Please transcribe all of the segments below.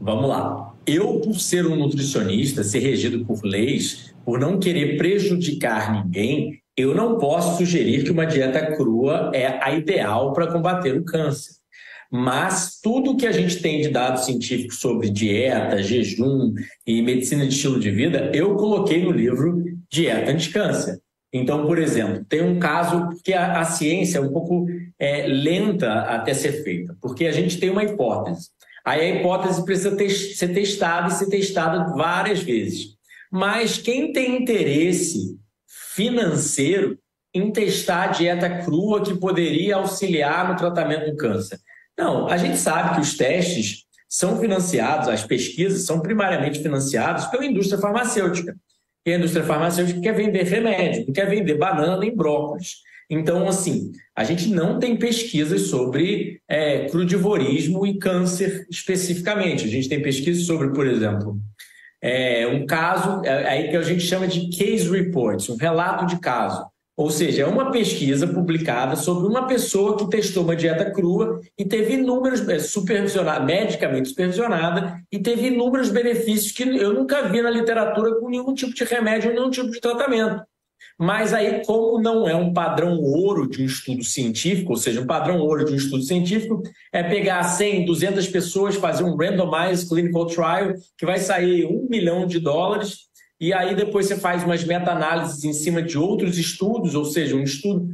Vamos lá. Eu, por ser um nutricionista, ser regido por leis, por não querer prejudicar ninguém, eu não posso sugerir que uma dieta crua é a ideal para combater o câncer. Mas tudo que a gente tem de dados científicos sobre dieta, jejum e medicina de estilo de vida, eu coloquei no livro Dieta Anticâncer. Então, por exemplo, tem um caso que a, a ciência é um pouco é, lenta até ser feita, porque a gente tem uma hipótese. Aí a hipótese precisa ter, ser testada e ser testada várias vezes. Mas quem tem interesse financeiro em testar a dieta crua que poderia auxiliar no tratamento do câncer? Não, a gente sabe que os testes são financiados, as pesquisas são primariamente financiadas pela indústria farmacêutica. E a indústria farmacêutica quer vender remédio, não quer vender banana nem brócolis. Então, assim, a gente não tem pesquisas sobre é, crudivorismo e câncer especificamente. A gente tem pesquisas sobre, por exemplo, é, um caso é, aí que a gente chama de case reports, um relato de caso. Ou seja, é uma pesquisa publicada sobre uma pessoa que testou uma dieta crua e teve inúmeros, é, supervisionada, medicamente supervisionada, e teve inúmeros benefícios que eu nunca vi na literatura com nenhum tipo de remédio, nenhum tipo de tratamento. Mas aí, como não é um padrão ouro de um estudo científico, ou seja, um padrão ouro de um estudo científico, é pegar 100, 200 pessoas, fazer um randomized clinical trial, que vai sair um milhão de dólares, e aí depois você faz umas meta-análises em cima de outros estudos, ou seja, um estudo.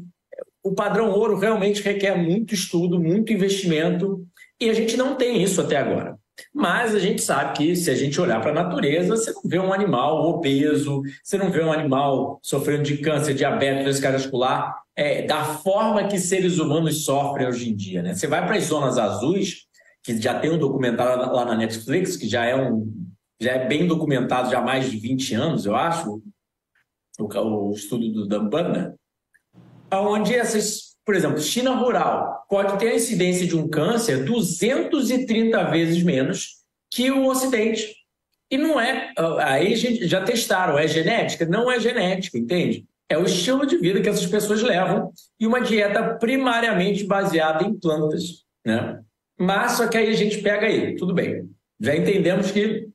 O padrão ouro realmente requer muito estudo, muito investimento, e a gente não tem isso até agora. Mas a gente sabe que se a gente olhar para a natureza, você não vê um animal obeso, você não vê um animal sofrendo de câncer, diabetes cardiovascular, é, da forma que seres humanos sofrem hoje em dia. Né? Você vai para as zonas azuis, que já tem um documentário lá na Netflix, que já é um já é bem documentado já há mais de 20 anos, eu acho, o, o estudo do Dampana, onde essas, por exemplo, China rural pode ter a incidência de um câncer 230 vezes menos que o Ocidente. E não é, aí já testaram, é genética? Não é genética, entende? É o estilo de vida que essas pessoas levam e uma dieta primariamente baseada em plantas, né? Mas só que aí a gente pega aí, tudo bem. Já entendemos que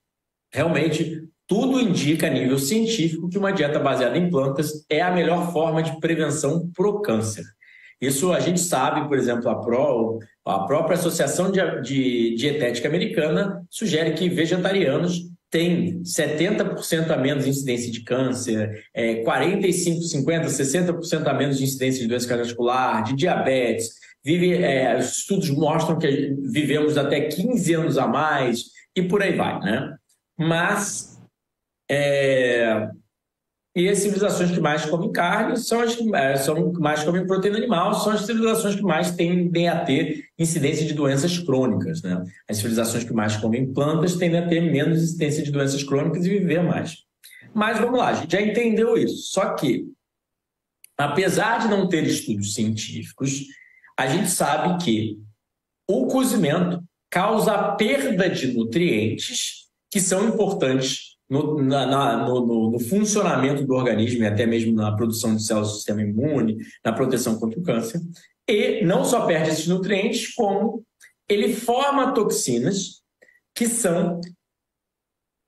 realmente tudo indica a nível científico que uma dieta baseada em plantas é a melhor forma de prevenção para o câncer. Isso a gente sabe, por exemplo, a, Pro, a própria Associação de, de Dietética Americana sugere que vegetarianos têm 70% a menos incidência de câncer, é, 45, 50, 60% a menos de incidência de doença cardiovascular, de diabetes. Vive, é, os estudos mostram que vivemos até 15 anos a mais e por aí vai, né? mas é, e as civilizações que mais comem carne são as que, é, são mais comem proteína animal, são as civilizações que mais tendem a ter incidência de doenças crônicas. Né? As civilizações que mais comem plantas tendem a ter menos incidência de doenças crônicas e viver mais. Mas vamos lá, a gente já entendeu isso. Só que, apesar de não ter estudos científicos, a gente sabe que o cozimento causa perda de nutrientes que são importantes no, na, na, no, no, funcionamento do organismo e até mesmo na produção de células do sistema imune, na proteção contra o câncer. E não só perde esses nutrientes, como ele forma toxinas que são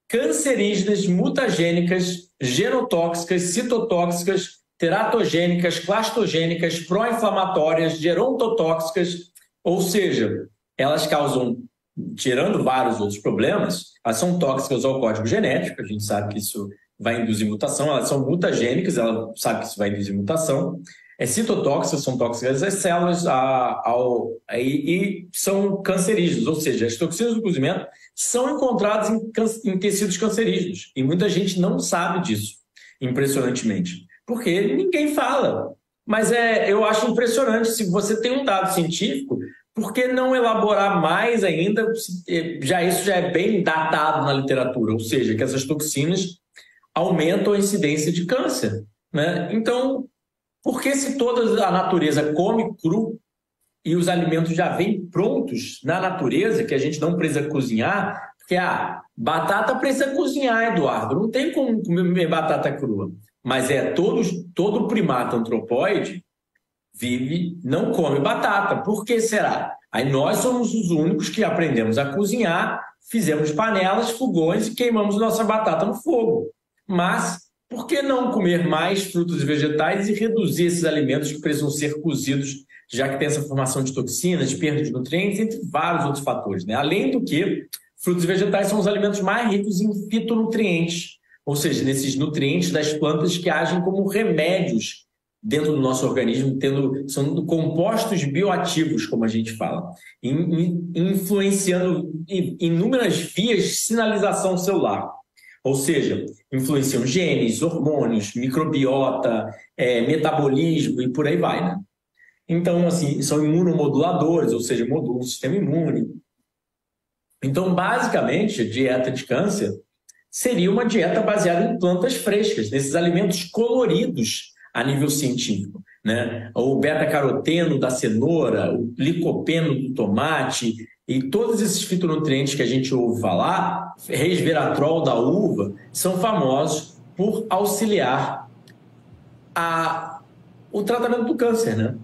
cancerígenas, mutagênicas, genotóxicas, citotóxicas, teratogênicas, clastogênicas, pró-inflamatórias, gerontotóxicas, ou seja, elas causam tirando vários outros problemas, elas são tóxicas ao código genético, a gente sabe que isso vai induzir mutação, elas são mutagênicas, ela sabe que isso vai induzir mutação. É citotóxicas, são tóxicas às células a, ao, a, e, e, são cancerígenas, ou seja, as toxinas do cozimento são encontradas em, em tecidos cancerígenos. E muita gente não sabe disso, impressionantemente, porque ninguém fala. Mas é, eu acho impressionante, se você tem um dado científico, por que não elaborar mais ainda? Eh, já isso já é bem datado na literatura, ou seja, que essas toxinas aumentam a incidência de câncer. Né? Então, por que se toda a natureza come cru e os alimentos já vêm prontos na natureza, que a gente não precisa cozinhar? Porque a ah, batata precisa cozinhar, Eduardo. Não tem como comer batata crua. Mas é todo, todo primata antropóide vive, não come batata. Por que será? Aí nós somos os únicos que aprendemos a cozinhar, fizemos panelas, fogões e queimamos nossa batata no fogo. Mas por que não comer mais frutos e vegetais e reduzir esses alimentos que precisam ser cozidos, já que tem essa formação de toxinas, de perda de nutrientes, entre vários outros fatores. Né? Além do que, frutos e vegetais são os alimentos mais ricos em fitonutrientes, ou seja, nesses nutrientes das plantas que agem como remédios dentro do nosso organismo, tendo, são compostos bioativos, como a gente fala, influenciando inúmeras vias de sinalização celular. Ou seja, influenciam genes, hormônios, microbiota, é, metabolismo e por aí vai. Né? Então, assim, são imunomoduladores, ou seja, modulam o sistema imune. Então, basicamente, a dieta de câncer seria uma dieta baseada em plantas frescas, nesses alimentos coloridos a nível científico. Né? O beta-caroteno da cenoura, o licopeno do tomate e todos esses fitonutrientes que a gente ouve falar, resveratrol da uva, são famosos por auxiliar a, o tratamento do câncer. Né?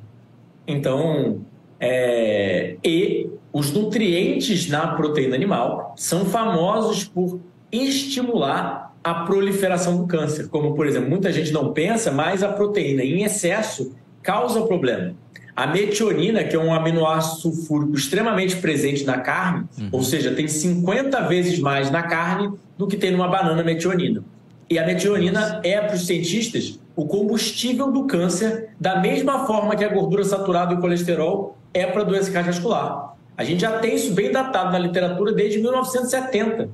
Então, é, e os nutrientes na proteína animal são famosos por estimular a proliferação do câncer. Como, por exemplo, muita gente não pensa, mas a proteína em excesso causa problema. A metionina, que é um aminoácido sulfúrico extremamente presente na carne, uhum. ou seja, tem 50 vezes mais na carne do que tem numa banana metionina. E a metionina é, para os cientistas, o combustível do câncer, da mesma forma que a gordura saturada e o colesterol é para a doença cardiovascular. A gente já tem isso bem datado na literatura desde 1970.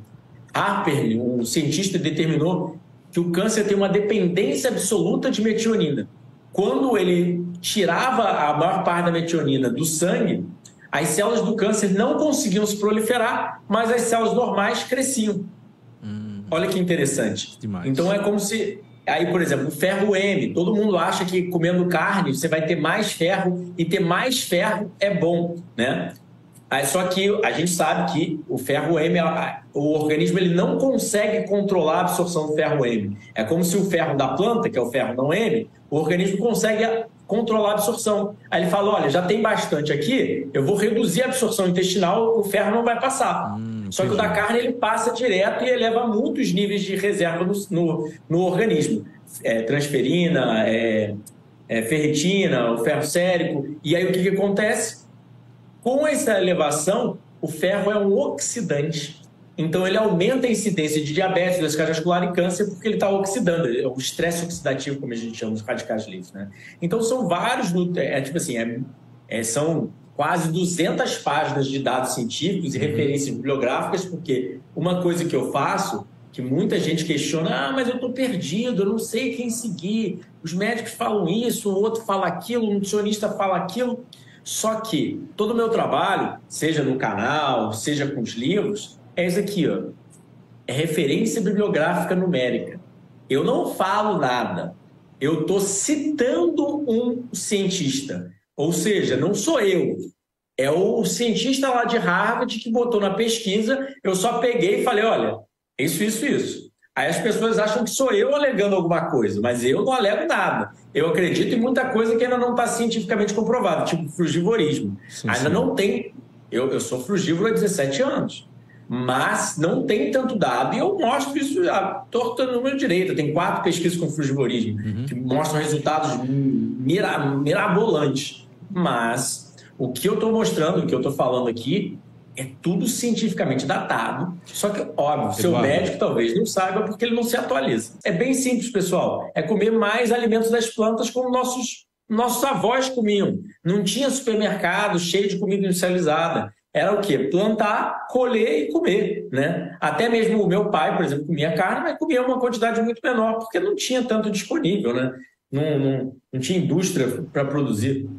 Harper, um cientista, determinou que o câncer tem uma dependência absoluta de metionina. Quando ele tirava a maior parte da metionina do sangue, as células do câncer não conseguiam se proliferar, mas as células normais cresciam. Hum, Olha que interessante. Demais. Então é como se. Aí, por exemplo, o ferro M. Todo mundo acha que comendo carne você vai ter mais ferro e ter mais ferro é bom, né? Só que a gente sabe que o ferro M, o organismo ele não consegue controlar a absorção do ferro M. É como se o ferro da planta, que é o ferro não M, o organismo consegue controlar a absorção. Aí ele fala: olha, já tem bastante aqui, eu vou reduzir a absorção intestinal, o ferro não vai passar. Hum, Só que o da carne ele passa direto e eleva muitos níveis de reserva no, no, no organismo. É, transferina, é, é, ferritina, o ferro sérico. E aí o que, que acontece? Com essa elevação, o ferro é um oxidante. Então, ele aumenta a incidência de diabetes, doença cardiovascular e câncer porque ele está oxidando. É o estresse oxidativo, como a gente chama, os radicais livres. Né? Então, são vários... É, tipo assim, é, é, são quase 200 páginas de dados científicos e uhum. referências bibliográficas, porque uma coisa que eu faço, que muita gente questiona, ah, mas eu estou perdido, eu não sei quem seguir, os médicos falam isso, o outro fala aquilo, o nutricionista fala aquilo. Só que todo o meu trabalho, seja no canal, seja com os livros, é isso aqui, ó. É referência bibliográfica numérica. Eu não falo nada. Eu estou citando um cientista. Ou seja, não sou eu. É o cientista lá de Harvard que botou na pesquisa. Eu só peguei e falei: olha, isso, isso, isso. Aí as pessoas acham que sou eu alegando alguma coisa, mas eu não alego nada. Eu acredito em muita coisa que ainda não está cientificamente comprovada, tipo frugivorismo. Sim, ainda sim. não tem. Eu, eu sou frugívoro há 17 anos, mas não tem tanto dado e eu mostro isso já torta no meu direito. Tem quatro pesquisas com frugivorismo uhum. que mostram resultados mira, mirabolantes. Mas o que eu estou mostrando, o que eu estou falando aqui, é tudo cientificamente datado. Só que, óbvio, seu médico talvez não saiba porque ele não se atualiza. É bem simples, pessoal. É comer mais alimentos das plantas como nossos, nossos avós comiam. Não tinha supermercado cheio de comida industrializada. Era o quê? Plantar, colher e comer, né? Até mesmo o meu pai, por exemplo, comia carne, mas comia uma quantidade muito menor, porque não tinha tanto disponível, né? Não, não, não tinha indústria para produzir.